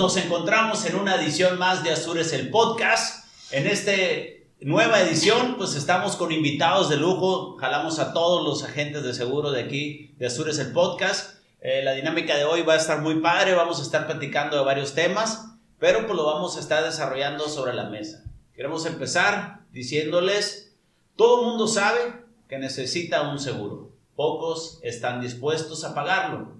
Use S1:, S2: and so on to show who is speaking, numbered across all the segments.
S1: nos encontramos en una edición más de Azures el Podcast. En esta nueva edición, pues estamos con invitados de lujo. Jalamos a todos los agentes de seguro de aquí, de Azures el Podcast. Eh, la dinámica de hoy va a estar muy padre. Vamos a estar platicando de varios temas, pero pues lo vamos a estar desarrollando sobre la mesa. Queremos empezar diciéndoles, todo el mundo sabe que necesita un seguro. Pocos están dispuestos a pagarlo.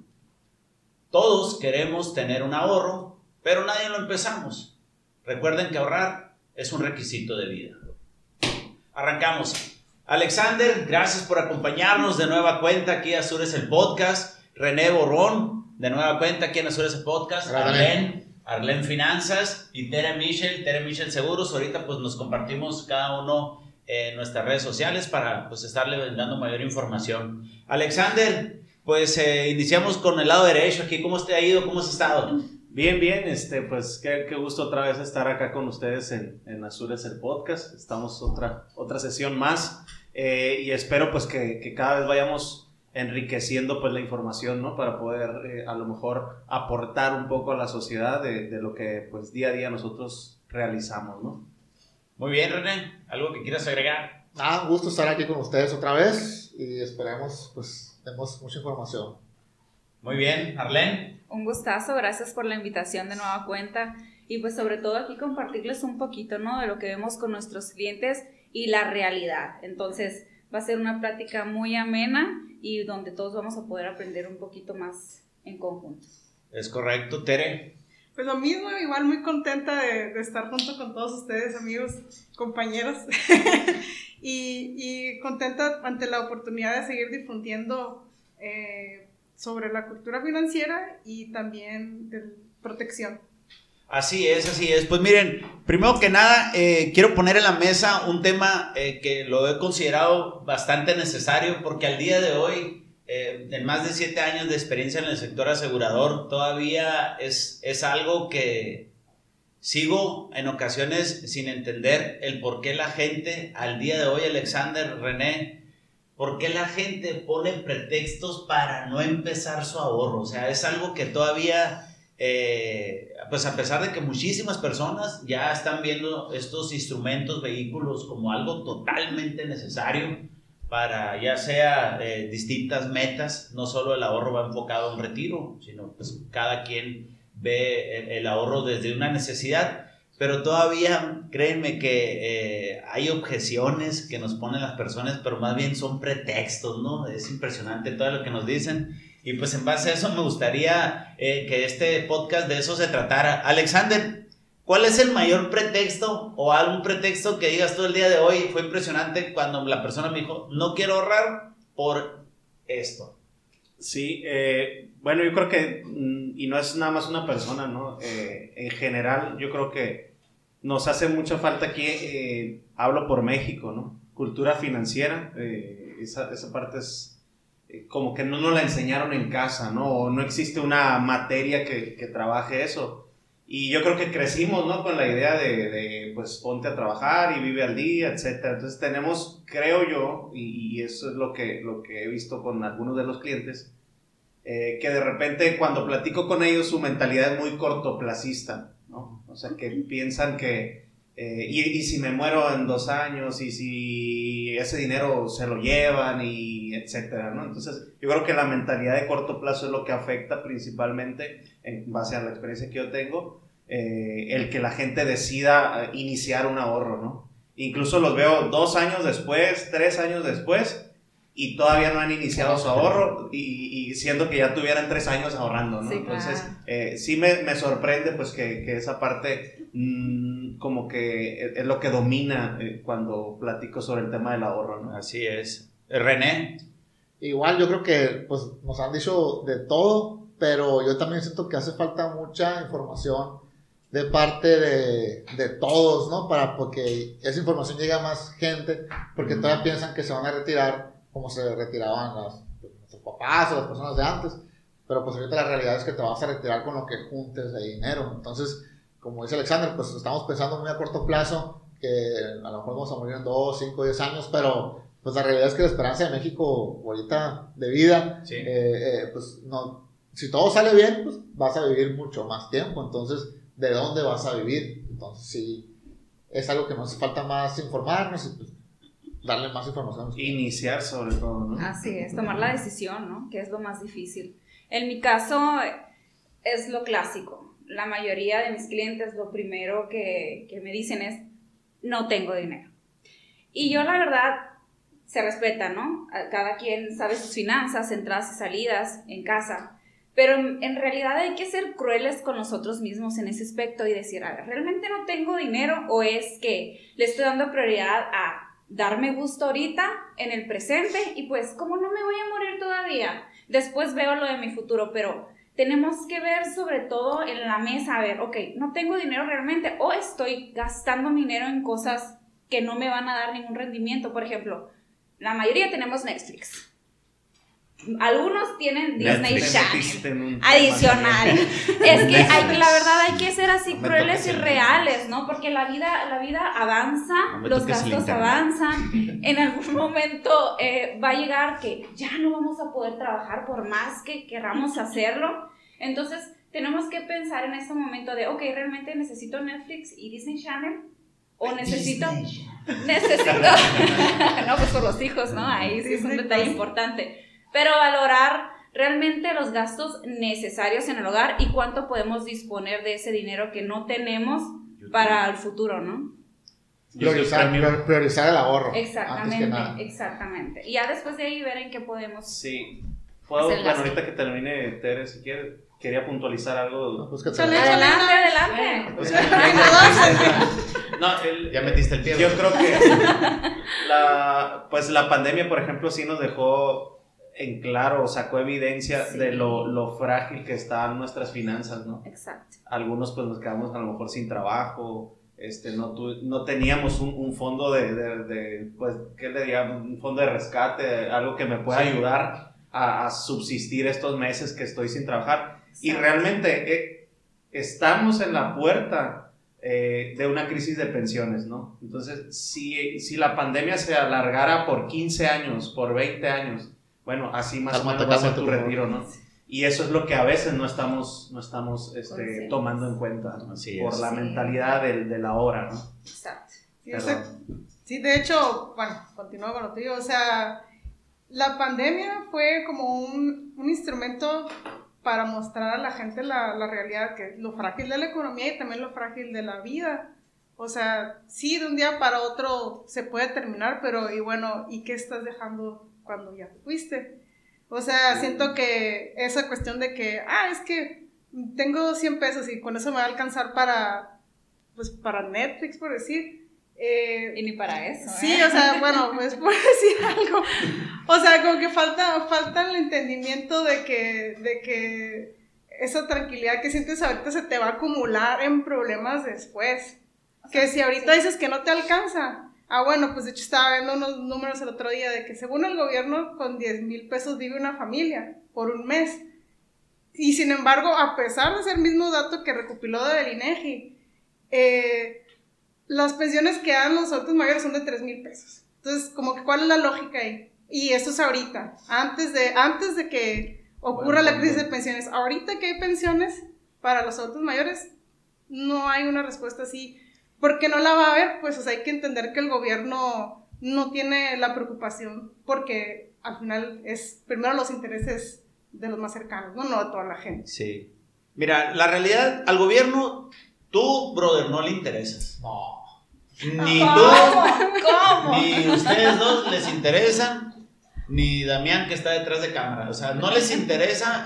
S1: Todos queremos tener un ahorro, pero nadie lo empezamos. Recuerden que ahorrar es un requisito de vida. Arrancamos. Alexander, gracias por acompañarnos de nueva cuenta aquí a Azures el Podcast. René Borrón, de nueva cuenta aquí en Azures el Podcast. Arlen, Arlen Finanzas y Tere Michel, Tere Michel Seguros. Ahorita pues nos compartimos cada uno en nuestras redes sociales para pues estarle dando mayor información. Alexander, pues eh, iniciamos con el lado derecho aquí. ¿Cómo te ha ido? ¿Cómo has estado?
S2: Bien, bien, este, pues qué, qué gusto otra vez estar acá con ustedes en, en Azures el podcast. Estamos otra, otra sesión más eh, y espero pues que, que, cada vez vayamos enriqueciendo pues la información, ¿no? Para poder eh, a lo mejor aportar un poco a la sociedad de, de, lo que pues día a día nosotros realizamos, ¿no?
S1: Muy bien, René, ¿algo que quieras agregar?
S3: Ah, un gusto estar aquí con ustedes otra vez y esperemos pues tenemos mucha información.
S1: Muy bien, Arlene.
S4: Un gustazo, gracias por la invitación de nueva cuenta y pues sobre todo aquí compartirles un poquito, ¿no? De lo que vemos con nuestros clientes y la realidad. Entonces va a ser una plática muy amena y donde todos vamos a poder aprender un poquito más en conjunto.
S1: Es correcto, Tere.
S5: Pues lo mismo, igual muy contenta de, de estar junto con todos ustedes, amigos, compañeros. y, y, contenta ante la oportunidad de seguir difundiendo eh, sobre la cultura financiera y también de protección.
S1: Así es, así es. Pues miren, primero que nada, eh, quiero poner en la mesa un tema eh, que lo he considerado bastante necesario porque al día de hoy, eh, en más de siete años de experiencia en el sector asegurador, todavía es, es algo que, Sigo en ocasiones sin entender el por qué la gente, al día de hoy, Alexander, René, por qué la gente pone pretextos para no empezar su ahorro. O sea, es algo que todavía, eh, pues a pesar de que muchísimas personas ya están viendo estos instrumentos, vehículos como algo totalmente necesario para ya sea eh, distintas metas, no solo el ahorro va enfocado a un retiro, sino pues cada quien ve el, ahorro desde una necesidad, pero todavía créanme que eh, hay objeciones que nos ponen las personas, pero más bien son pretextos, ¿no? Es impresionante todo lo que nos dicen. Y pues en base a eso me gustaría eh, que este podcast de eso se tratara. Alexander, ¿cuál es el mayor pretexto o algún pretexto que digas tú el día de hoy? Fue impresionante cuando la persona me dijo, no quiero ahorrar por esto.
S2: Sí, eh, bueno, yo creo que, mm, y no es nada más una persona, ¿no? Eh, en general, yo creo que nos hace mucha falta aquí, eh, hablo por México, ¿no? Cultura financiera, eh, esa, esa, parte es eh, como que no nos la enseñaron en casa, ¿no? No existe una materia que, que trabaje eso. Y yo creo que crecimos, ¿no? Con la idea de, de, pues, ponte a trabajar y vive al día, etcétera. Entonces tenemos, creo yo, y, y, eso es lo que, lo que he visto con algunos de los clientes, eh, que de repente cuando platico con ellos su mentalidad es muy cortoplacista. O sea, que piensan que, eh, y, si me muero en dos años, y si ese dinero se lo llevan, y etcétera, ¿no? Entonces, yo creo que la mentalidad de corto plazo es lo que afecta principalmente, en base a la experiencia que yo tengo, eh, el que la gente decida eh, iniciar un ahorro, ¿no? Incluso los veo dos años después, tres años después, y todavía no han iniciado su ahorro y, y siendo que ya tuvieran tres años ahorrando, ¿no?
S4: Sí,
S2: Entonces, eh, sí me, me, sorprende pues que, que esa parte mmm, como que es lo que domina eh, cuando platico sobre el tema del ahorro, ¿no?
S1: Así es. René.
S3: Igual yo creo que pues nos han dicho de todo, pero yo también siento que hace falta mucha información de parte de, de todos, ¿no? Para porque esa información llegue a más gente, porque mm. todavía piensan que se van a retirar como se retiraban las, nuestros papás o las personas de antes. Pero pues ahorita la realidad es que te vas a retirar con lo que juntes de dinero. Entonces, como dice Alexander, pues estamos pensando muy a corto plazo, que a lo mejor vamos a morir en 2, 5, 10 años, pero pues la realidad es que la esperanza de México ahorita de vida, sí. eh, eh, pues no, si todo sale bien, pues vas a vivir mucho más tiempo. Entonces, ¿de dónde vas a vivir? Entonces, sí, es algo que nos falta más informarnos y pues, darle más información.
S2: Iniciar sobre todo, ¿no?
S4: Así es, tomar la decisión, ¿no? Que es lo más difícil. En mi caso es lo clásico. La mayoría de mis clientes lo primero que, que me dicen es, no tengo dinero. Y yo la verdad, se respeta, ¿no? Cada quien sabe sus finanzas, entradas y salidas en casa. Pero en realidad hay que ser crueles con nosotros mismos en ese aspecto y decir, a ver, ¿realmente no tengo dinero o es que le estoy dando prioridad a darme gusto ahorita, en el presente, y pues como no me voy a morir todavía, después veo lo de mi futuro, pero tenemos que ver sobre todo en la mesa, a ver, ok, no tengo dinero realmente o estoy gastando dinero en cosas que no me van a dar ningún rendimiento. Por ejemplo, la mayoría tenemos Netflix. Algunos tienen Disney Channel adicional. Es que hay, la verdad hay que ser así crueles y reales, ¿no? Porque la vida, la vida avanza, los gastos avanzan. En algún momento eh, va a llegar que ya no vamos a poder trabajar por más que queramos hacerlo. Entonces tenemos que pensar en ese momento de, ok, realmente necesito Netflix y Disney Channel o necesito necesito no pues por los hijos no ahí sí es un detalle importante pero valorar realmente los gastos necesarios en el hogar y cuánto podemos disponer de ese dinero que no tenemos para el futuro, ¿no?
S3: Priorizar, priorizar el ahorro.
S4: Exactamente, exactamente. Y ya después de ahí ver en qué podemos.
S2: Sí. Puedo, bueno, ahorita que termine Tere, si quieres, quería puntualizar algo.
S4: Pues adelante, adelante. Pues,
S1: no, ya metiste el pie.
S2: Yo creo que la, pues la pandemia, por ejemplo, sí nos dejó en claro, sacó evidencia de lo, lo, frágil que están nuestras finanzas, ¿no?
S4: Exacto.
S2: Algunos pues nos quedamos a lo mejor sin trabajo, este, no, no teníamos un, un fondo de, de, pues, ¿qué le digamos? Un fondo de rescate, algo que me pueda ayudar a, a, subsistir estos meses que estoy sin trabajar. Y realmente eh, estamos en la puerta eh, de una crisis de pensiones, ¿no? Entonces, si, si la pandemia se alargara por 15 años, por 20 años, bueno, así más o menos va a ser tu retiro, ¿no? Y eso es lo que a veces no estamos, no estamos este, tomando en cuenta, por la mentalidad del, de la hora, ¿no?
S5: Exacto. Sí, de hecho, bueno, continúo con lo tuyo, o sea, la pandemia fue como un, un instrumento para mostrar a la gente la, la, realidad, que lo frágil de la economía y también lo frágil de la vida. O sea, sí, de un día para otro se puede terminar, pero y bueno, ¿y qué estás dejando cuando ya te fuiste. O sea, siento que esa cuestión de que, ah, es que tengo 100 pesos y con eso me va a alcanzar para, pues, para Netflix, por decir.
S4: Eh, y ni para eso.
S5: Sí, ¿eh? o sea, bueno, pues por decir algo. O sea, como que falta, falta el entendimiento de que, de que esa tranquilidad que sientes ahorita se te va a acumular en problemas después. que si ahorita dices que no te alcanza, Ah, bueno, pues de hecho estaba viendo unos números el otro día de que según el gobierno con 10 mil pesos vive una familia por un mes. Y sin embargo, a pesar de ser el mismo dato que recopiló del INEGI, eh, las pensiones que dan los adultos mayores son de 3 mil pesos. Entonces, como que cuál es la lógica ahí? Y eso es ahorita, antes de, antes de que ocurra la crisis de pensiones. Ahorita que hay pensiones para los adultos mayores, no hay una respuesta así porque no la va a haber, pues hay que entender que el gobierno no tiene la preocupación porque al final es primero los intereses de los más cercanos, no, no de toda la gente.
S1: Sí. Mira, la realidad, al gobierno, tú, brother, no le interesas. No. Ni tú, ¿Cómo? ni ustedes dos les interesan ni Damián que está detrás de cámara. O sea, no les interesa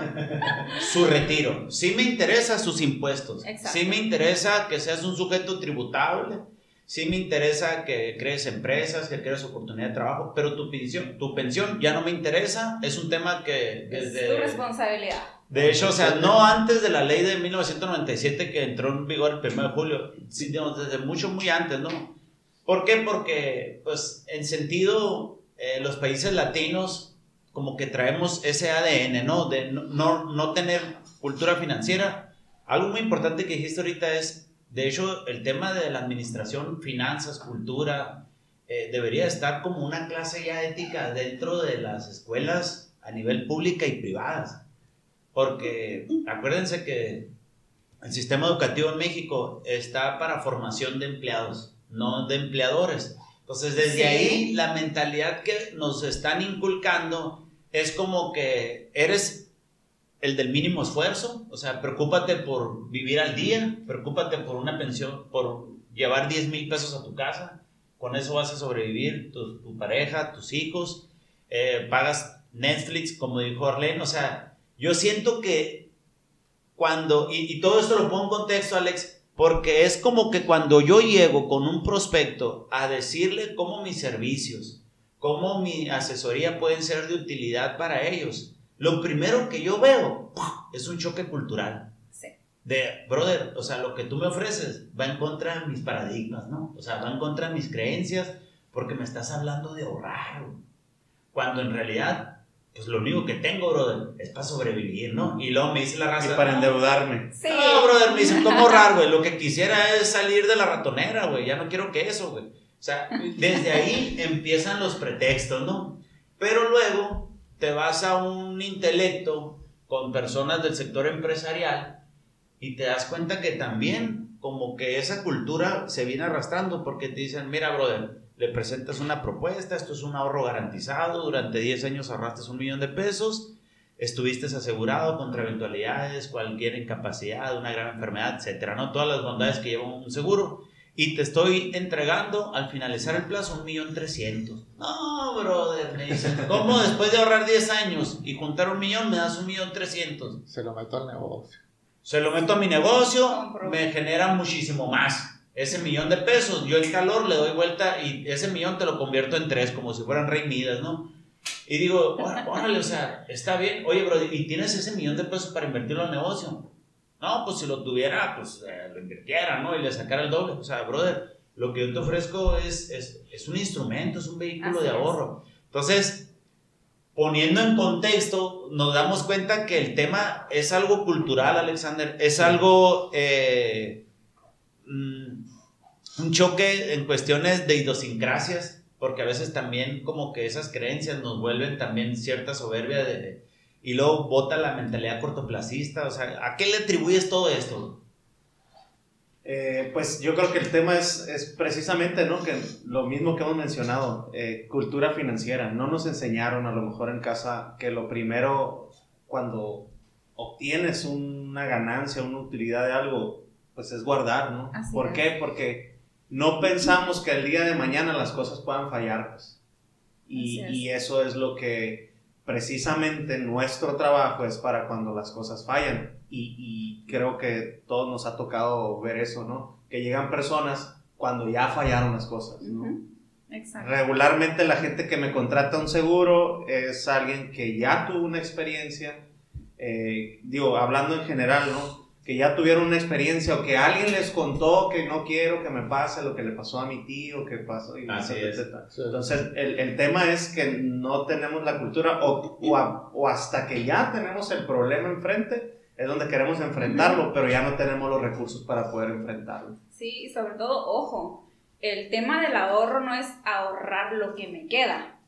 S1: su retiro. Sí me interesa sus impuestos. Sí me interesa que seas un sujeto tributable. Sí me interesa que crees empresas, que crees oportunidad de trabajo, pero tu pensión, tu pensión ya no me interesa. Es un tema que...
S4: es tu responsabilidad.
S1: De hecho, o sea, no antes de la ley de 1997 que entró en vigor el 1 de julio, sino desde mucho, muy antes, ¿no? ¿Por qué? Porque, pues, en sentido eh, los países latinos como que traemos ese ADN, ¿no? De no, tener cultura financiera. Algo muy importante que dijiste ahorita es, de hecho, el tema de la administración, finanzas, cultura, eh, debería estar como una clase ya ética dentro de las escuelas a nivel pública y privadas. porque acuérdense que el sistema educativo en México está para formación de empleados, no de empleadores. Entonces, desde
S4: Sí.
S1: ahí, la mentalidad que nos están inculcando es como que eres el del mínimo esfuerzo, o sea, preocúpate por vivir al día, preocúpate por una pensión, por llevar 10 mil pesos a tu casa, con eso vas a sobrevivir, tu, tu pareja, tus hijos, eh, pagas Netflix, como dijo Arlene, o sea, yo siento que cuando, y, y todo esto lo pongo en contexto, Alex, porque es como que cuando yo llego con un prospecto a decirle cómo mis servicios, cómo mi asesoría pueden ser de utilidad para ellos, lo primero que yo veo es un choque cultural.
S4: Sí.
S1: De, brother, o sea, lo que tú me ofreces va en contra de mis paradigmas, ¿no? O sea, va en contra de mis creencias porque me estás hablando de ahorrar. Cuando en realidad, pues lo único que tengo, brother, es para sobrevivir, ¿no? Y luego me dice la raza.
S2: Y para
S1: "No,
S2: endeudarme.
S4: Sí.
S1: no, brother, me dicen, ¿cómo ahorrar, güey? Lo que quisiera es salir de la ratonera, güey. Ya no quiero que eso, güey. O sea, desde ahí empiezan los pretextos, ¿no? Pero luego te vas a un intelecto con personas del sector empresarial y te das cuenta que también como que esa cultura se viene arrastrando porque te dicen, mira, brother, le presentas una propuesta, esto es un ahorro garantizado, durante 10 años ahorraste un millón de pesos, estuviste asegurado contra eventualidades, cualquier incapacidad, una gran enfermedad, etcétera, ¿no? Todas las bondades que lleva un seguro. Y te estoy entregando al finalizar el plazo un millón trescientos. No, brother, me dicen, ¿cómo después de ahorrar 10 años y juntar un millón me das un millón trescientos?
S3: Se lo meto al negocio.
S1: Se lo meto a mi negocio, me genera muchísimo más. Ese millón de pesos, yo el calor le doy vuelta y ese millón te lo convierto en tres, como si fueran rey Midas, ¿no? Y digo, "Órale, órale, o sea, está bien. Oye, bro, ¿y tienes ese millón de pesos para invertirlo en negocio? No, pues si lo tuviera, pues eh, lo invirtiera, ¿no? Y le sacara el doble. O sea, brother, lo que yo te ofrezco es, es, es un instrumento, es un vehículo
S4: Así
S1: de
S4: es.
S1: ahorro. Entonces, poniendo en contexto, nos damos cuenta que el tema es algo cultural, Alexander, es algo, eh, mm, un choque en cuestiones de idiosincrasias, porque a veces también como que esas creencias nos vuelven también cierta soberbia de, y luego bota la mentalidad cortoplacista, o sea, ¿a qué le atribuyes todo esto?
S2: Eh, pues yo creo que el tema es, es precisamente ¿no? que lo mismo que hemos mencionado, eh, cultura financiera. No nos enseñaron a lo mejor en casa que lo primero cuando obtienes una ganancia, una utilidad de algo, pues es guardar, ¿no?
S4: Así
S2: ¿Por
S4: es.
S2: qué? Porque no pensamos que el día de mañana las cosas puedan fallar. Pues. Y,
S4: es.
S2: y eso es lo que precisamente nuestro trabajo es para cuando las cosas fallan. Y, y creo que todos nos ha tocado ver eso, ¿no? Que llegan personas cuando ya fallaron las cosas, ¿no?
S4: Exacto.
S2: Regularmente la gente que me contrata un seguro es alguien que ya tuvo una experiencia, eh, digo, hablando en general, ¿no? Que ya tuvieron una experiencia o que alguien les contó que no quiero que me pase lo que le pasó a mi tío, que pasó, y
S1: Así
S2: etcétera,
S1: es.
S2: etcétera.
S3: Sí.
S2: Entonces, el, el tema es que no tenemos la cultura o, o, a- o hasta que ya tenemos el problema enfrente, es donde queremos enfrentarlo, pero ya no tenemos los recursos para poder enfrentarlo.
S4: Sí, y sobre todo, ojo, el tema del ahorro no es ahorrar lo que me queda.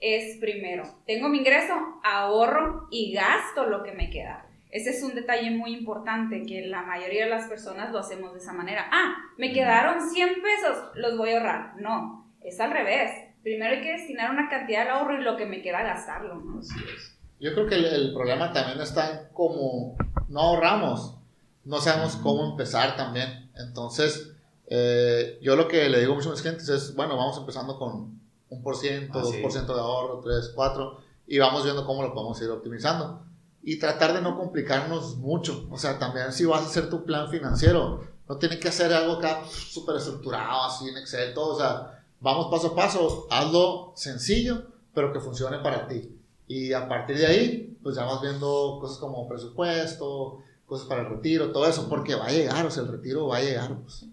S4: Es primero, tengo mi ingreso, ahorro y gasto lo que me queda. Ese es un detalle muy importante que la mayoría de las personas lo hacemos de esa manera. Ah, me quedaron 100 pesos, los voy a ahorrar. No, es al revés. Primero hay que destinar una cantidad al ahorro y lo que me queda gastarlo. ¿no?
S2: Así es.
S3: Yo creo que el, el problema también está en cómo no ahorramos, no sabemos cómo empezar también. Entonces, eh, yo lo que le digo a muchos clientes es, bueno, vamos empezando con un por ciento,
S1: Ah,
S3: dos por ciento de ahorro, tres, cuatro, y vamos viendo cómo lo podemos ir optimizando. Y tratar de no complicarnos mucho. O sea, también si vas a hacer tu plan financiero, no tiene que hacer algo acá súper estructurado, así en Excel, todo. O sea, vamos paso a paso, hazlo sencillo, pero que funcione para ti. Y a partir de ahí, pues ya vas viendo cosas como presupuesto, cosas para el retiro, todo eso, porque va a llegar, o sea, el retiro va a llegar. Pues.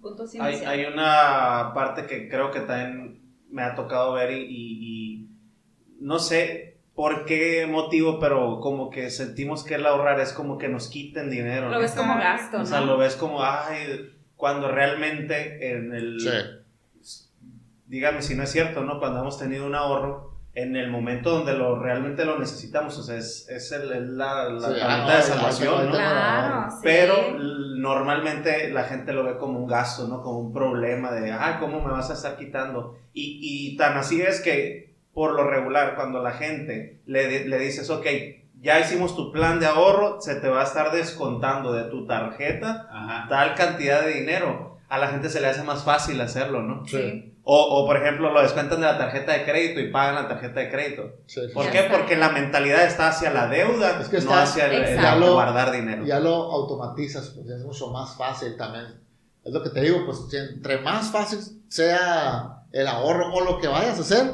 S2: Hay, hay una parte que creo que también me ha tocado ver y, y- y no sé por qué motivo, pero como que sentimos que el ahorrar es como que nos quiten dinero.
S4: Lo
S2: ¿no?
S4: ves como gasto,
S2: O sea, lo ves como, ay, cuando realmente en el...
S3: Sí.
S2: Dígame si no es cierto, ¿no? Cuando hemos tenido un ahorro, en el momento donde lo realmente lo necesitamos. O sea, es, es el- la, la
S3: Sí,
S2: herramienta
S3: ah, no,
S2: de salvación, ¿no?
S4: Claro, sí.
S2: Pero normalmente la gente lo ve como un gasto, ¿no? Como un problema de, ah, ¿cómo me vas a estar quitando? Y, y tan así es que, por lo regular, cuando la gente le, le dices, ok, ya hicimos tu plan de ahorro, se te va a estar descontando de tu tarjeta
S1: Ajá.
S2: tal cantidad de dinero. A la gente se le hace más fácil hacerlo, ¿no?
S4: Sí.
S2: O, o, por ejemplo, lo descuentan de la tarjeta de crédito y pagan la tarjeta de crédito.
S3: Sí, sí.
S2: ¿Por
S4: Ya
S2: qué? Porque la mentalidad está hacia la deuda,
S3: Es que
S2: no
S3: está-
S2: hacia el, el
S4: Exacto.
S2: guardar dinero.
S3: ya lo automatizas, pues es mucho más fácil también. Es lo que te digo, pues entre más fácil sea el ahorro o lo que vayas a hacer,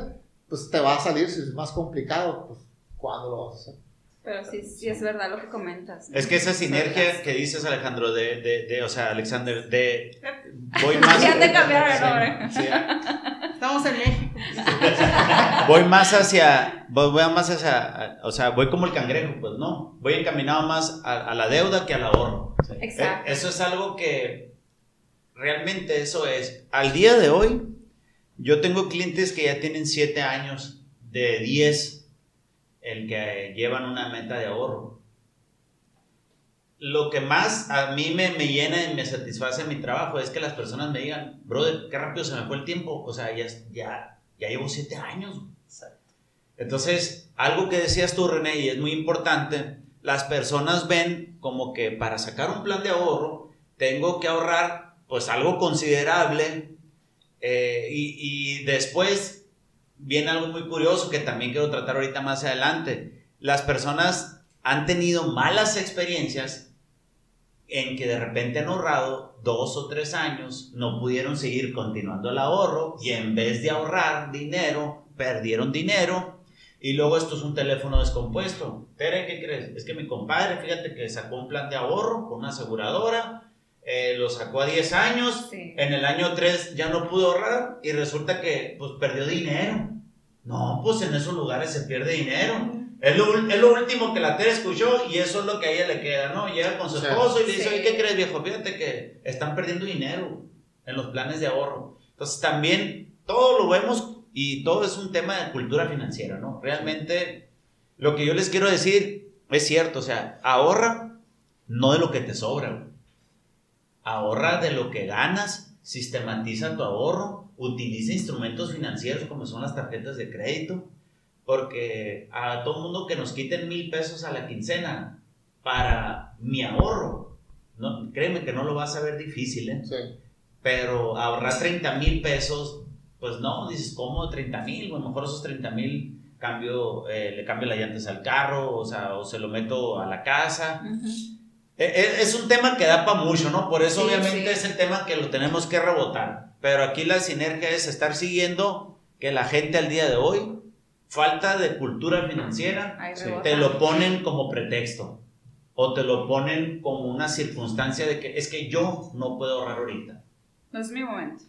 S3: pues te va a salir, si es más complicado, pues cuando lo vas a hacer.
S4: Pero sí, sí es verdad lo que comentas.
S1: Es que esa sinergia que dices, Alejandro, de, de, de, o sea, Alexander, de... Voy más...
S4: Ya te cambiaron el
S1: Sí,
S4: nombre.
S1: sí,
S5: Estamos en México.
S1: voy más hacia, voy, voy más hacia, o sea, voy como el cangrejo, pues no, voy encaminado más a, a la deuda que al ahorro.
S4: Exacto.
S1: Eh, Eso es algo que realmente eso es. Al día de hoy, yo tengo clientes que ya tienen 7 años de 10 el que llevan una meta de ahorro. Lo que más a mí me, me llena y me satisface mi trabajo es que las personas me digan, brother, qué rápido se me fue el tiempo. O sea, ya, ya, ya llevo 7 años. Entonces, algo que decías tú, René, y es muy importante, las personas ven como que para sacar un plan de ahorro tengo que ahorrar pues algo considerable eh, y, después viene algo muy curioso que también quiero tratar ahorita más adelante. Las personas han tenido malas experiencias en que de repente han ahorrado dos o tres años, no pudieron seguir continuando el ahorro y en vez de ahorrar dinero, perdieron dinero y luego esto es un teléfono descompuesto. Tere, ¿qué crees? Es que mi compadre, fíjate que sacó un plan de ahorro con una aseguradora, eh, lo sacó a 10 años,
S4: Sí.
S1: en el año 3 ya no pudo ahorrar y resulta que pues perdió dinero. No, pues en esos lugares se pierde dinero. Es lo, es lo último que la Tere escuchó y eso es lo que a ella le queda, ¿no? Llega con su esposo y le dice,
S4: Sí.
S1: oye, ¿qué crees, viejo? Fíjate que están perdiendo dinero en los planes de ahorro. Entonces también todo lo vemos y todo es un tema de cultura financiera, ¿no? Realmente lo que yo les quiero decir es cierto, o sea, ahorra no de lo que te sobra, güey. Ahorra de lo que ganas, sistematiza tu ahorro, utiliza instrumentos financieros como son las tarjetas de crédito, porque a todo mundo que nos quiten mil pesos a la quincena para mi ahorro, no, créeme que no lo vas a ver difícil, ¿eh?
S3: Sí.
S1: pero ahorrar 30 mil pesos, pues no, dices, ¿cómo 30 mil? A lo mejor esos 30 mil cambio, eh, le cambio las llantas al carro, o sea, o se lo meto a la casa. E- e- Es un tema que da para mucho, ¿no? Por eso
S4: Sí,
S1: obviamente
S4: sí.
S1: es el tema que lo tenemos que rebotar. Pero aquí la sinergia es estar siguiendo que la gente al día de hoy, falta de cultura financiera,
S2: Sí.
S1: te lo ponen como pretexto. O te lo ponen como una circunstancia de que es que yo no puedo ahorrar ahorita.
S4: No es mi momento.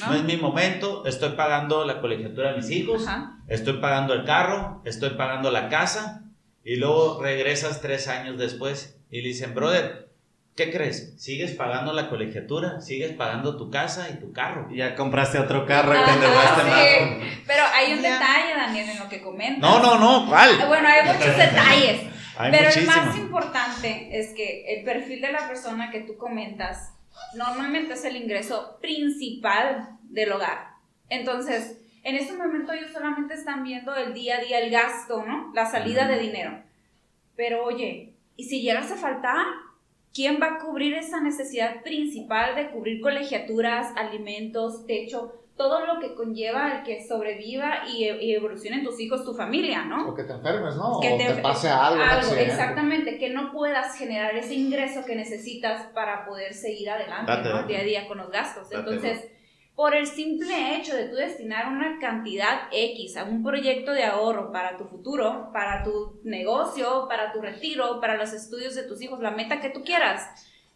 S4: ¿no?
S1: No es mi momento, estoy pagando la colegiatura de mis hijos,
S4: Ajá.
S1: estoy pagando el carro, estoy pagando la casa, y luego regresas tres años después y le dicen, brother, ¿qué crees? ¿Sigues pagando la colegiatura? ¿Sigues pagando tu casa y tu carro?
S2: Y ya compraste otro carro y te endeudaste
S4: sí.
S2: más.
S4: Pero hay un
S5: Ya.
S4: detalle, Daniel, en lo que comentas.
S1: No, no, no,
S4: Ah,
S1: ¿cuál?
S4: Bueno, hay muchos detalles.
S1: Hay
S4: pero
S1: muchísimo.
S4: el más importante es que el perfil de la persona que tú comentas normalmente es el ingreso principal del hogar. Entonces, en este momento ellos solamente están viendo el día a día, el gasto, ¿no? La salida
S1: Ujú.
S4: de dinero. Pero oye, ¿y si llegas a faltar? ¿Quién va a cubrir esa necesidad principal de cubrir colegiaturas, alimentos, techo, todo lo que conlleva el que sobreviva y, y evolucionen tus hijos, tu familia, ¿no?
S3: O que te enfermes, ¿no?
S4: Que
S3: o
S4: te-
S3: te, pase algo.
S4: exactamente, que no puedas generar ese ingreso que necesitas para poder seguir adelante,
S1: Date,
S4: ¿no?
S1: date.
S4: Día a día con los gastos.
S1: Date,
S4: Entonces, por el simple hecho de tú destinar una cantidad X a un proyecto de ahorro para tu futuro, para tu negocio, para tu retiro, para los estudios de tus hijos, la meta que tú quieras,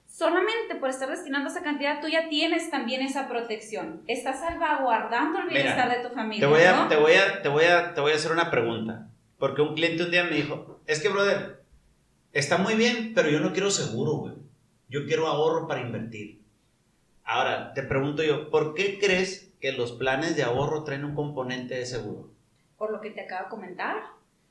S4: solamente por estar destinando esa cantidad, tú ya tienes también esa protección. Estás salvaguardando el
S1: Mira,
S4: bienestar de tu familia.
S1: Te voy, a,
S4: ¿no?
S1: te, voy a, te, voy a, te voy a hacer una pregunta. Porque un cliente un día me dijo, es que, brother, está muy bien, pero yo no quiero seguro, güey. Yo quiero ahorro para invertir. Ahora, te pregunto yo, ¿por qué crees que los planes de ahorro traen un componente de seguro?
S4: por lo que te acabo de comentar.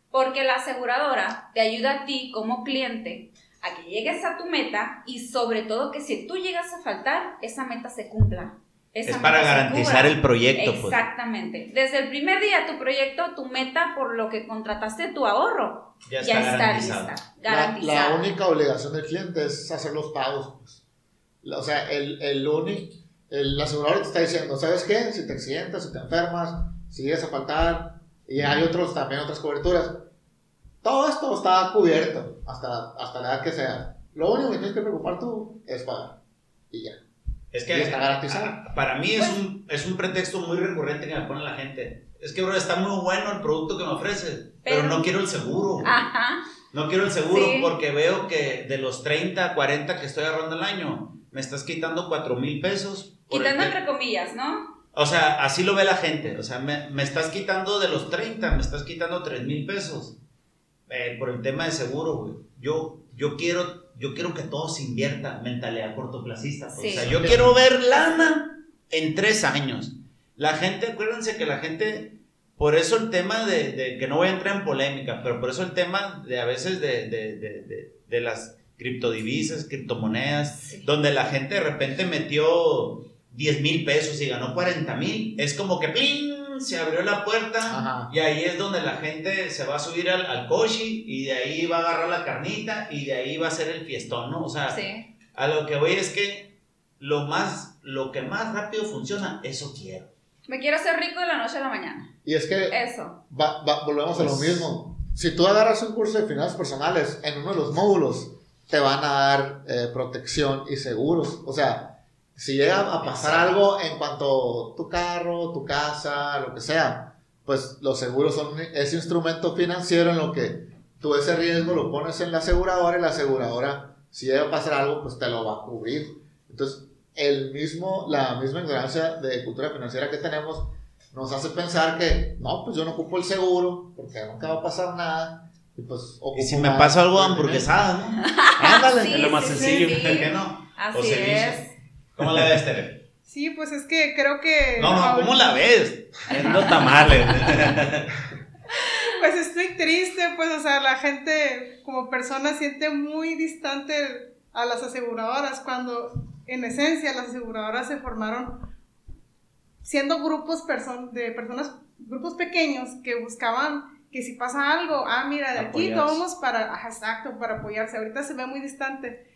S4: Porque la aseguradora te ayuda a ti como cliente a que llegues a tu meta y sobre todo que si tú llegas a faltar, esa meta se cumpla. Esa
S1: Es para garantizar el proyecto, pues.
S4: Exactamente. Desde el primer día tu proyecto, tu meta por lo que contrataste tu ahorro,
S1: Ya
S4: ya
S1: está
S4: lista.
S3: La,
S4: Garantizada.
S3: la única obligación del cliente es hacer los pagos. O sea, el, el único, el asegurador te está diciendo, ¿sabes qué? Si te accidentas, si te enfermas, si llegas a faltar, y hay otros también, otras coberturas. Todo esto está cubierto hasta, hasta la edad que sea. Lo único que tienes que preocupar tú es pagar. Y ya.
S1: Es que
S3: Y está garantizado.
S1: a- para mí es,
S4: Pues-
S1: un, es un pretexto muy recurrente que me pone la gente. Es que, bro, está muy bueno el producto que me ofreces, pero,
S4: Pero-
S1: no quiero el seguro. güey.
S4: Ajá.
S1: No quiero el seguro
S4: Sí.
S1: porque veo que de los 30, 40 que estoy ahorrando al año, me estás quitando 4 mil pesos.
S4: Quitando entre comillas, ¿no?
S1: O sea, así lo ve la gente. O sea, me, me estás quitando de los 30, me estás quitando 3 mil pesos. eh, por el tema de seguro, güey. Yo, yo, quiero, yo quiero que todo se invierta, mentalidad cortoplacista. pues.
S4: Sí.
S1: O sea, yo quiero ver lana en tres años. La gente, acuérdense que la gente, por eso el tema de, de- que no voy a entrar en polémica, pero por eso el tema de a veces de, de- de las criptodivisas, criptomonedas,
S4: Sí.
S1: donde la gente de repente metió 10 mil pesos y ganó 40 mil, es como que ¡plin! se abrió la puerta
S3: Ajá.
S1: y ahí es donde la gente se va a subir al, al coche y de ahí va a agarrar la carnita y de ahí va a ser el fiestón, ¿no? O sea,
S4: Sí.
S1: a lo que voy es que lo más, lo que más rápido funciona, eso quiero.
S4: Me quiero hacer rico de la noche a la mañana.
S3: Y es que
S4: Eso.
S3: va- va- volvemos a lo
S1: Pues-
S3: mismo. Si tú agarras un curso de finanzas personales, en uno de los módulos te van a dar eh, protección y seguros. O sea, si llega a pasar algo en cuanto a tu carro, tu casa, lo que sea, pues los seguros son ese instrumento financiero en lo que tú ese riesgo lo pones en la aseguradora y la aseguradora, si llega a pasar algo, pues te lo va a cubrir. Entonces, el mismo, la misma ignorancia de cultura financiera que tenemos nos hace pensar que, no, pues yo no ocupo el seguro, porque nunca va a pasar nada. Y pues
S1: Y si me pasa algo de hamburguesada, ¿no? Ándale,
S4: Sí,
S2: es lo más
S4: sí,
S2: sencillo.
S4: sí.
S1: ¿por qué no?
S4: Así
S1: O servicio.
S4: es.
S1: ¿Cómo la ves, Tere?
S5: Sí, pues es que creo que...
S1: No, no, ¿cómo la ves?
S2: Vendo tamales.
S5: Pues estoy triste, pues, o sea, la gente como persona siente muy distante a las aseguradoras cuando en esencia las aseguradoras se formaron siendo grupos person- de personas, grupos pequeños que buscaban que si pasa algo, ah, mira, de aquí tomamos para, exacto, para apoyarse. Ahorita se ve muy distante.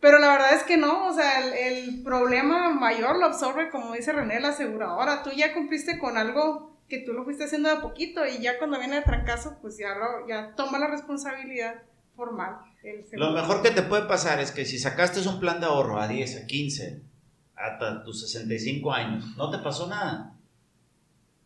S5: Pero la verdad es que no, o sea, el, el problema mayor lo absorbe, como dice René, la aseguradora. Tú ya cumpliste con algo que tú lo fuiste haciendo de a poquito y ya cuando viene el trancazo, pues ya, lo, ya toma la responsabilidad formal. el.
S1: Lo mejor que te puede pasar es que si sacaste un plan de ahorro a 10, a 15, hasta tus 65 años, no te pasó nada.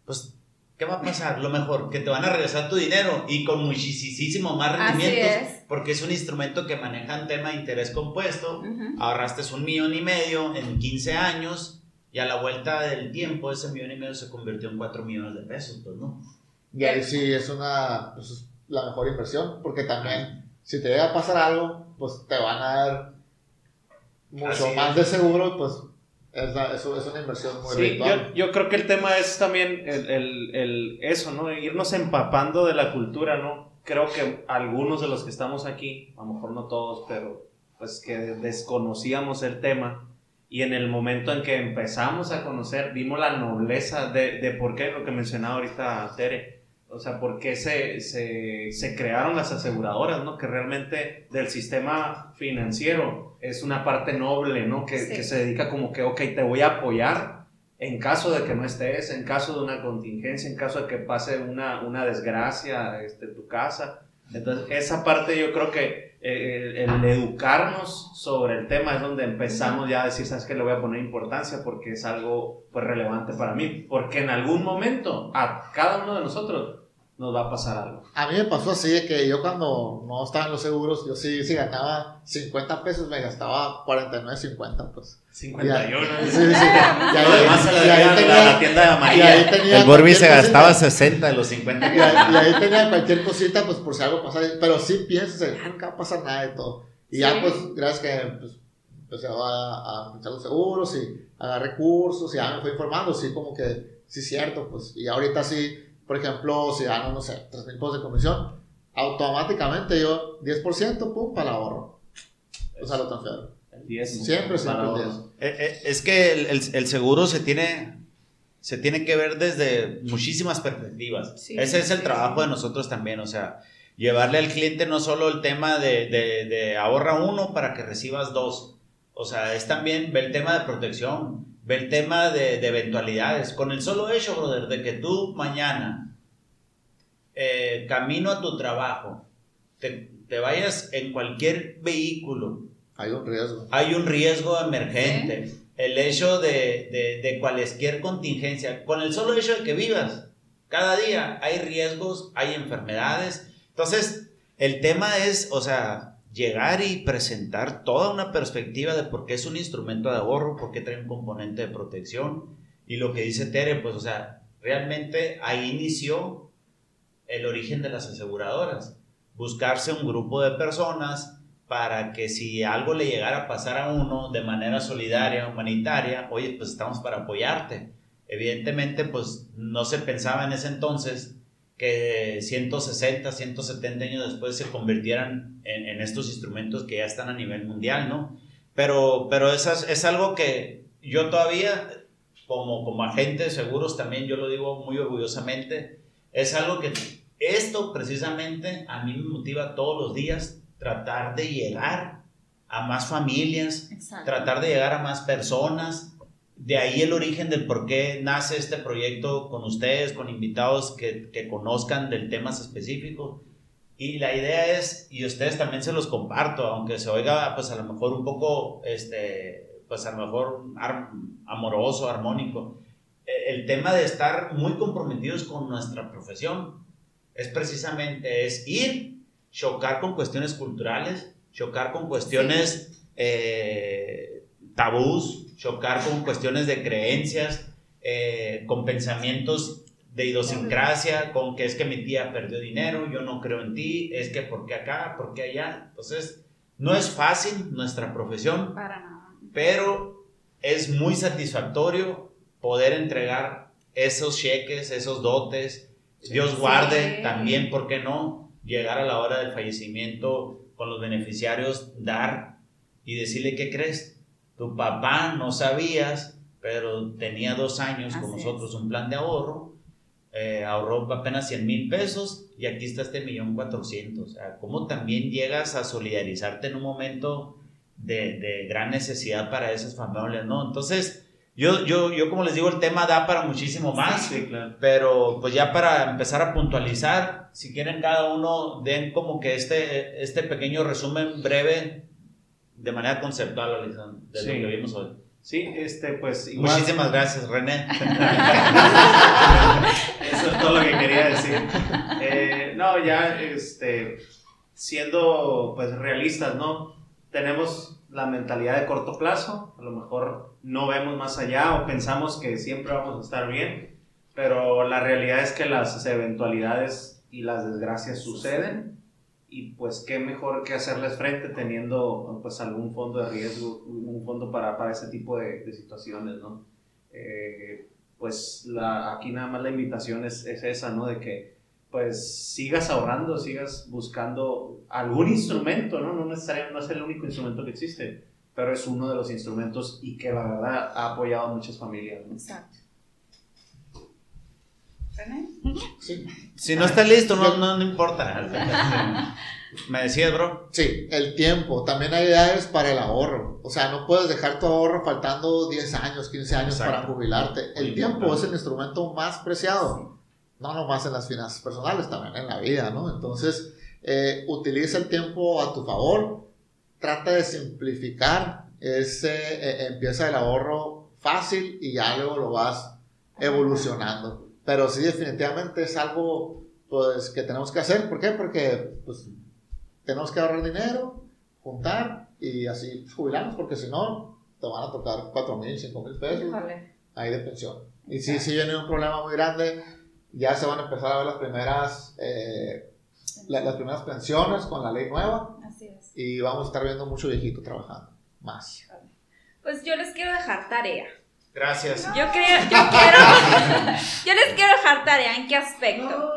S1: Pues, ¿qué va a pasar? Lo mejor, que te van a regresar tu dinero y con muchísimo más
S4: Así
S1: rendimientos,
S4: es.
S1: porque es un instrumento que maneja un tema de interés compuesto.
S4: Ujú.
S1: Ahorraste un millón y medio en 15 años y a la vuelta del tiempo ese millón y medio se convirtió en 4 millones de pesos, pues, ¿no?
S3: Y ahí sí es una, pues, es la mejor inversión, porque también si te llega a pasar algo, pues te van a dar mucho
S1: Así
S3: más
S1: es.
S3: de seguro, pues es, la- es una inversión muy
S2: Sí, yo, yo creo que el tema es también el, el- el- eso, ¿no? Irnos empapando de la cultura, ¿no? Creo que algunos de los que estamos aquí, a lo mejor no todos, pero pues que desconocíamos el tema y en el momento en que empezamos a conocer, vimos la nobleza de, de por qué, lo que mencionaba ahorita Tere, o sea, por qué se, se, se crearon las aseguradoras, ¿no? Que realmente del sistema financiero es una parte noble, ¿no? Que,
S4: Sí.
S2: que se dedica como que, ok, te voy a apoyar en caso de que no estés, en caso de una contingencia, en caso de que pase una, una desgracia este, en tu casa. Entonces, esa parte yo creo que el, educarnos sobre el tema es donde empezamos ya a decir, ¿sabes qué? Le voy a poner importancia porque es algo pues, relevante para mí. Porque en algún momento a cada uno de nosotros nos va a pasar algo.
S3: A mí me pasó así de que yo cuando no estaba en los seguros, yo sí, si ganaba 50 pesos, me gastaba 49.50, pues.
S2: 51.
S3: Sí, sí. Y ahí- y
S2: a
S3: tenía- y
S1: El Borby se gastaba
S3: cosita.
S1: 60 de los 50
S3: Y y ahí tenía cualquier cosita, pues por si algo pasara. Pero sí piensas, en, "Ah, nunca va a pasar nada de todo. Y ya,
S4: Sí.
S3: pues, gracias que pues, empecé a, a escuchar los seguros y agarré cursos y ya me fui informando. Sí, como que, sí, cierto, pues. Y ahorita sí, por ejemplo, si gano, no sé, 3 mil pesos de comisión, automáticamente yo 10%, pum, para el ahorro. O sea, lo transfiero.
S2: El 10.
S3: Siempre, siempre el 10.
S2: ahorros.
S1: Eh, eh, Es que el, el- el seguro se tiene, se tiene que ver desde muchísimas perspectivas.
S4: Sí,
S1: Ese es el
S4: sí,
S1: trabajo
S4: sí.
S1: de nosotros también, o sea, llevarle al cliente no solo el tema de, de- de ahorra uno para que recibas dos, o sea, es también el tema de protección, ve el tema de, de eventualidades. Con el solo hecho, brother, de que tú mañana, eh, camino a tu trabajo, te, te vayas en cualquier vehículo
S3: Hay un riesgo.
S1: hay un riesgo emergente. El hecho de, de, de cualquier contingencia, con el solo hecho de que vivas, cada día hay riesgos, hay enfermedades. Entonces, el tema es, o sea, llegar y presentar toda una perspectiva de por qué es un instrumento de ahorro, por qué trae un componente de protección. Y lo que dice Tere, pues, o sea, realmente ahí inició el origen de las aseguradoras. Buscarse un grupo de personas para que si algo le llegara a pasar a uno de manera solidaria, humanitaria, oye, pues estamos para apoyarte. Evidentemente, pues no se pensaba en ese entonces que 160, 170 años después se convirtieran en, en estos instrumentos que ya están a nivel mundial, ¿no? Pero, pero eso es, es algo que yo todavía, como, como agente de seguros, también yo lo digo muy orgullosamente, es algo que esto precisamente a mí me motiva todos los días tratar de llegar a más familias,
S4: Exacto.
S1: tratar de llegar a más personas. De ahí el origen del por qué nace este proyecto con ustedes, con invitados que, que conozcan del temas específicos. Y la idea es, y ustedes también se los comparto, aunque se oiga pues a lo mejor un poco, este, pues a lo mejor ar- amoroso, armónico, eh, el tema de estar muy comprometidos con nuestra profesión es precisamente, es ir, chocar con cuestiones culturales, chocar con cuestiones eh, tabús, chocar con cuestiones de creencias, eh, con pensamientos de idiosincrasia, con que es que mi tía perdió dinero, yo no creo en ti, es que por qué acá, por qué allá. Entonces, no es fácil nuestra profesión,
S4: Para nada.
S1: pero es muy satisfactorio poder entregar esos cheques, esos dotes. Dios guarde
S4: Sí.
S1: también, ¿por qué no? Llegar a la hora del fallecimiento con los beneficiarios, dar y decirle, ¿qué crees? Tu papá no sabías, pero tenía dos años con nosotros un plan de ahorro, eh, ahorró apenas 100 mil pesos y aquí está este millón cuatrocientos. O sea, ¿cómo también llegas a solidarizarte en un momento de, de gran necesidad para esas familias, ¿no? Entonces, yo, yo, yo como les digo, el tema da para muchísimo más.
S2: Sí, claro.
S1: Pero pues ya para empezar a puntualizar, si quieren cada uno den como que este, este pequeño resumen breve de manera conceptual, Alison, de
S2: Sí.
S1: lo que vimos hoy.
S2: Sí, este, pues igual.
S1: Muchísimas gracias, René.
S2: Eso es todo lo que quería decir. Eh, no, ya, este, siendo pues realistas, ¿no? Tenemos la mentalidad de corto plazo, a lo mejor no vemos más allá o pensamos que siempre vamos a estar bien, pero la realidad es que las eventualidades y las desgracias suceden y pues qué mejor que hacerles frente teniendo pues algún fondo de riesgo, un fondo para, para ese tipo de, de situaciones, ¿no? Eh, pues la, aquí nada más la invitación es, es esa, ¿no? De que pues sigas ahorrando, sigas buscando algún instrumento, ¿no? No necesariamente no es el único instrumento que existe, pero es uno de los instrumentos y que la verdad ha apoyado a muchas familias, ¿no?
S4: Exacto.
S1: Si no está listo, no, no, no importa. Me decías, bro.
S3: Sí, el tiempo. También hay edades para el ahorro. O sea, no puedes dejar tu ahorro faltando 10 años, 15 años
S1: Exacto.
S3: para jubilarte. El
S1: Muy
S3: tiempo
S1: importante.
S3: es el instrumento más preciado. No nomás en las finanzas personales, también en la vida, ¿no? Entonces, eh, utiliza el tiempo a tu favor. Trata de simplificar ese, eh, empieza el ahorro fácil y ya luego lo vas evolucionando. Pero sí, definitivamente es algo pues, que tenemos que hacer. ¿Por qué? Porque pues, tenemos que ahorrar dinero, juntar y así jubilarnos, porque si no, te van a tocar 4 mil, 5 mil pesos
S4: Híjole.
S3: ahí de pensión. Y si sí viene un problema muy grande, ya se van a empezar a ver las primeras, eh, la- las primeras pensiones con la ley nueva
S4: Así es.
S3: y vamos a estar viendo mucho viejito trabajando. Más.
S4: Pues yo les quiero dejar tarea.
S1: Gracias.
S4: Yo creo, yo quiero, yo les quiero dejar tarea en qué aspecto.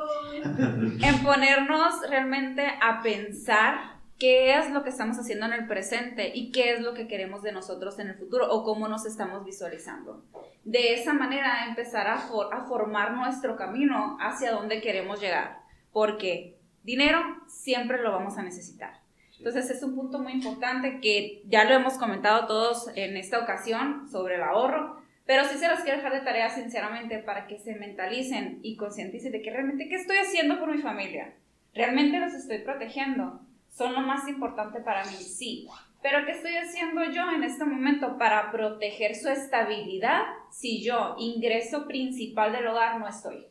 S4: En ponernos realmente a pensar qué es lo que estamos haciendo en el presente y qué es lo que queremos de nosotros en el futuro o cómo nos estamos visualizando. De esa manera empezar a, for- a formar nuestro camino hacia donde queremos llegar. Porque dinero siempre lo vamos a necesitar. Entonces es un punto muy importante que ya lo hemos comentado todos en esta ocasión sobre el ahorro, pero sí se los quiero dejar de tarea sinceramente para que se mentalicen y concienticen de que realmente qué estoy haciendo por mi familia. Realmente los estoy protegiendo. Son lo más importante para mí, sí. Pero ¿qué estoy haciendo yo en este momento para proteger su estabilidad si yo, ingreso principal del hogar, no estoy?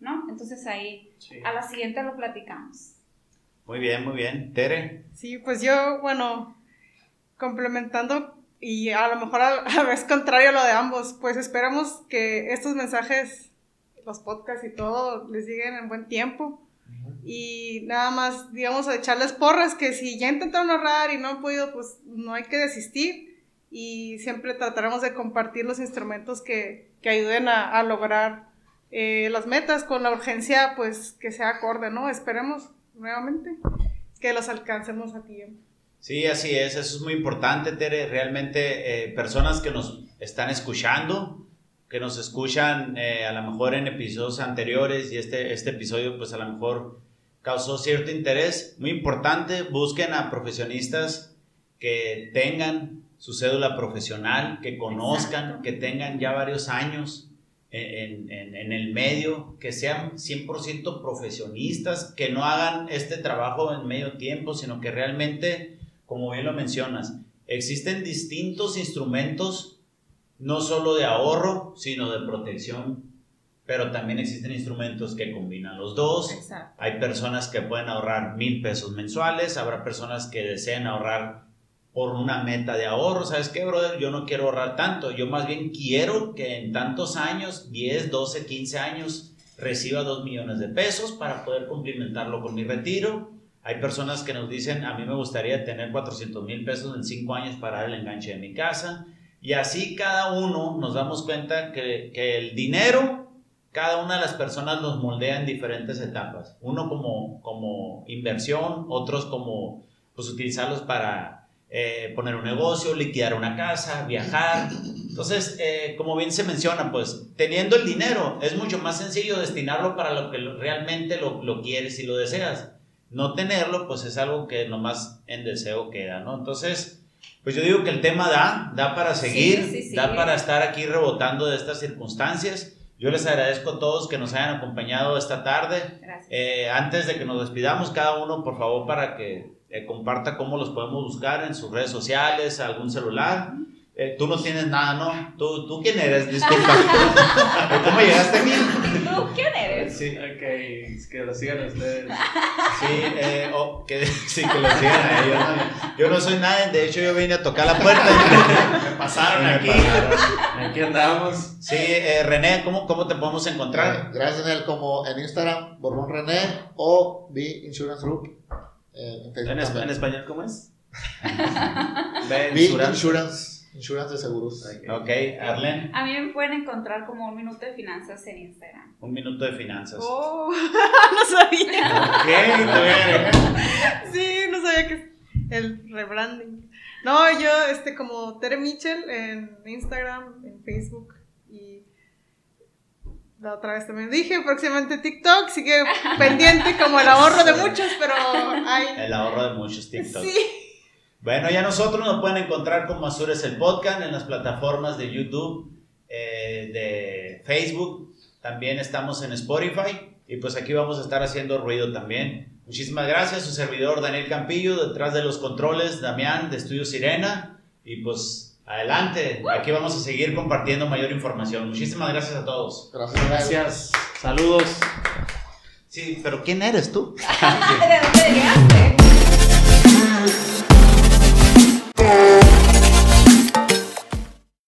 S4: ¿No? Entonces ahí,
S2: Sí.
S4: a la siguiente lo platicamos.
S1: Muy bien, muy bien. Tere.
S5: Sí, pues yo, bueno, complementando y a lo mejor a vez contrario a lo de ambos, pues esperamos que estos mensajes, los podcasts y todo, les lleguen en buen tiempo. Y nada más, digamos, a echarles porras, que si ya intentaron ahorrar y no han podido, pues no hay que desistir. Y siempre trataremos de compartir los instrumentos que, que ayuden a, a lograr eh, las metas con la urgencia, pues que sea acorde, ¿no? Esperemos nuevamente que los alcancemos a tiempo.
S1: Sí, así es, eso es muy importante, Tere. Realmente, eh, personas que nos están escuchando, que nos escuchan eh, a lo mejor en episodios anteriores y este, este episodio, pues a lo mejor causó cierto interés. Muy importante, busquen a profesionistas que tengan su cédula profesional, que conozcan,
S4: Exacto.
S1: que tengan ya varios años en, en- en el medio, que sean 100% profesionistas, que no hagan este trabajo en medio tiempo, sino que realmente, como bien lo mencionas, existen distintos instrumentos, no solo de ahorro, sino de protección, pero también existen instrumentos que combinan los dos.
S4: Exacto.
S1: Hay personas que pueden ahorrar mil pesos mensuales, habrá personas que deseen ahorrar por una meta de ahorro. ¿Sabes qué, brother? Yo no quiero ahorrar tanto. Yo más bien quiero que en tantos años, 10, 12, 15 años, reciba 2 millones de pesos para poder complementarlo con mi retiro. Hay personas que nos dicen, a mí me gustaría tener 400 mil pesos en 5 años para el enganche de mi casa. Y así cada uno nos damos cuenta que, el dinero cada una de las personas los moldea en diferentes etapas. Uno como, como inversión, otros como pues, utilizarlos para eh, poner un negocio, liquidar una casa, viajar. Entonces, eh, como bien se menciona, pues teniendo el dinero es mucho más sencillo destinarlo para lo que realmente lo quieres y lo deseas. No tenerlo, pues es algo que nomás en deseo queda, ¿no? Entonces, pues yo digo que el tema da, da para seguir,
S4: Sí, sí, sí.
S1: da para estar aquí rebotando de estas circunstancias. Yo les agradezco a todos que nos hayan acompañado esta tarde. Eh, antes de que nos despidamos, cada uno, por favor, para que eh, comparta cómo los podemos buscar en sus redes sociales, algún celular. Eh, tú no tienes nada, ¿no? ¿Tú, tú quién eres? Disculpa. ¿Cómo llegaste aquí?
S4: ¿Tú quién eres?
S1: Sí,
S2: Ok, que lo sigan ustedes.
S1: sí, eh, oh, que, sí, que lo sigan a ellos. ¿no? Yo no soy nadie, de hecho yo vine a tocar la puerta y me pasaron
S2: Me
S1: aquí.
S2: pasaron. Aquí andamos.
S1: Sí, eh, René, ¿cómo, ¿cómo te podemos
S3: Eh,
S1: encontrar?
S3: gracias, Daniel, como en Instagram, Borbón René o B Insurance Group. eh, en Facebook
S2: ¿En, es-
S3: también.
S2: en español cómo es?
S3: B
S2: Insurance.
S3: Insurance, de seguros.
S1: Ok, Arlen,
S4: A mí me pueden encontrar como un minuto de finanzas en Instagram.
S1: un minuto de finanzas.
S5: Oh, no sabía.
S2: Ok.
S5: Sí, no sabía que el rebranding. No, yo, este, como Tere Mitchell en Instagram, en Facebook y la otra vez también dije, próximamente TikTok, sigue pendiente como el ahorro de muchos, pero hay.
S1: El ahorro de muchos TikTok.
S5: Sí.
S1: Bueno, ya nosotros nos pueden encontrar como Azures el Podcast en las plataformas de YouTube, eh, de Facebook. También estamos en Spotify. Y pues aquí vamos a estar haciendo ruido también. Muchísimas gracias. Su servidor Daniel Campillo, detrás de los controles, Damián de Estudio Sirena. Y pues adelante. Aquí vamos a seguir compartiendo mayor información. Muchísimas gracias a todos.
S3: Gracias.
S2: Saludos.
S1: Sí, pero ¿quién eres tú?
S4: ¿De dónde llegaste? Oh.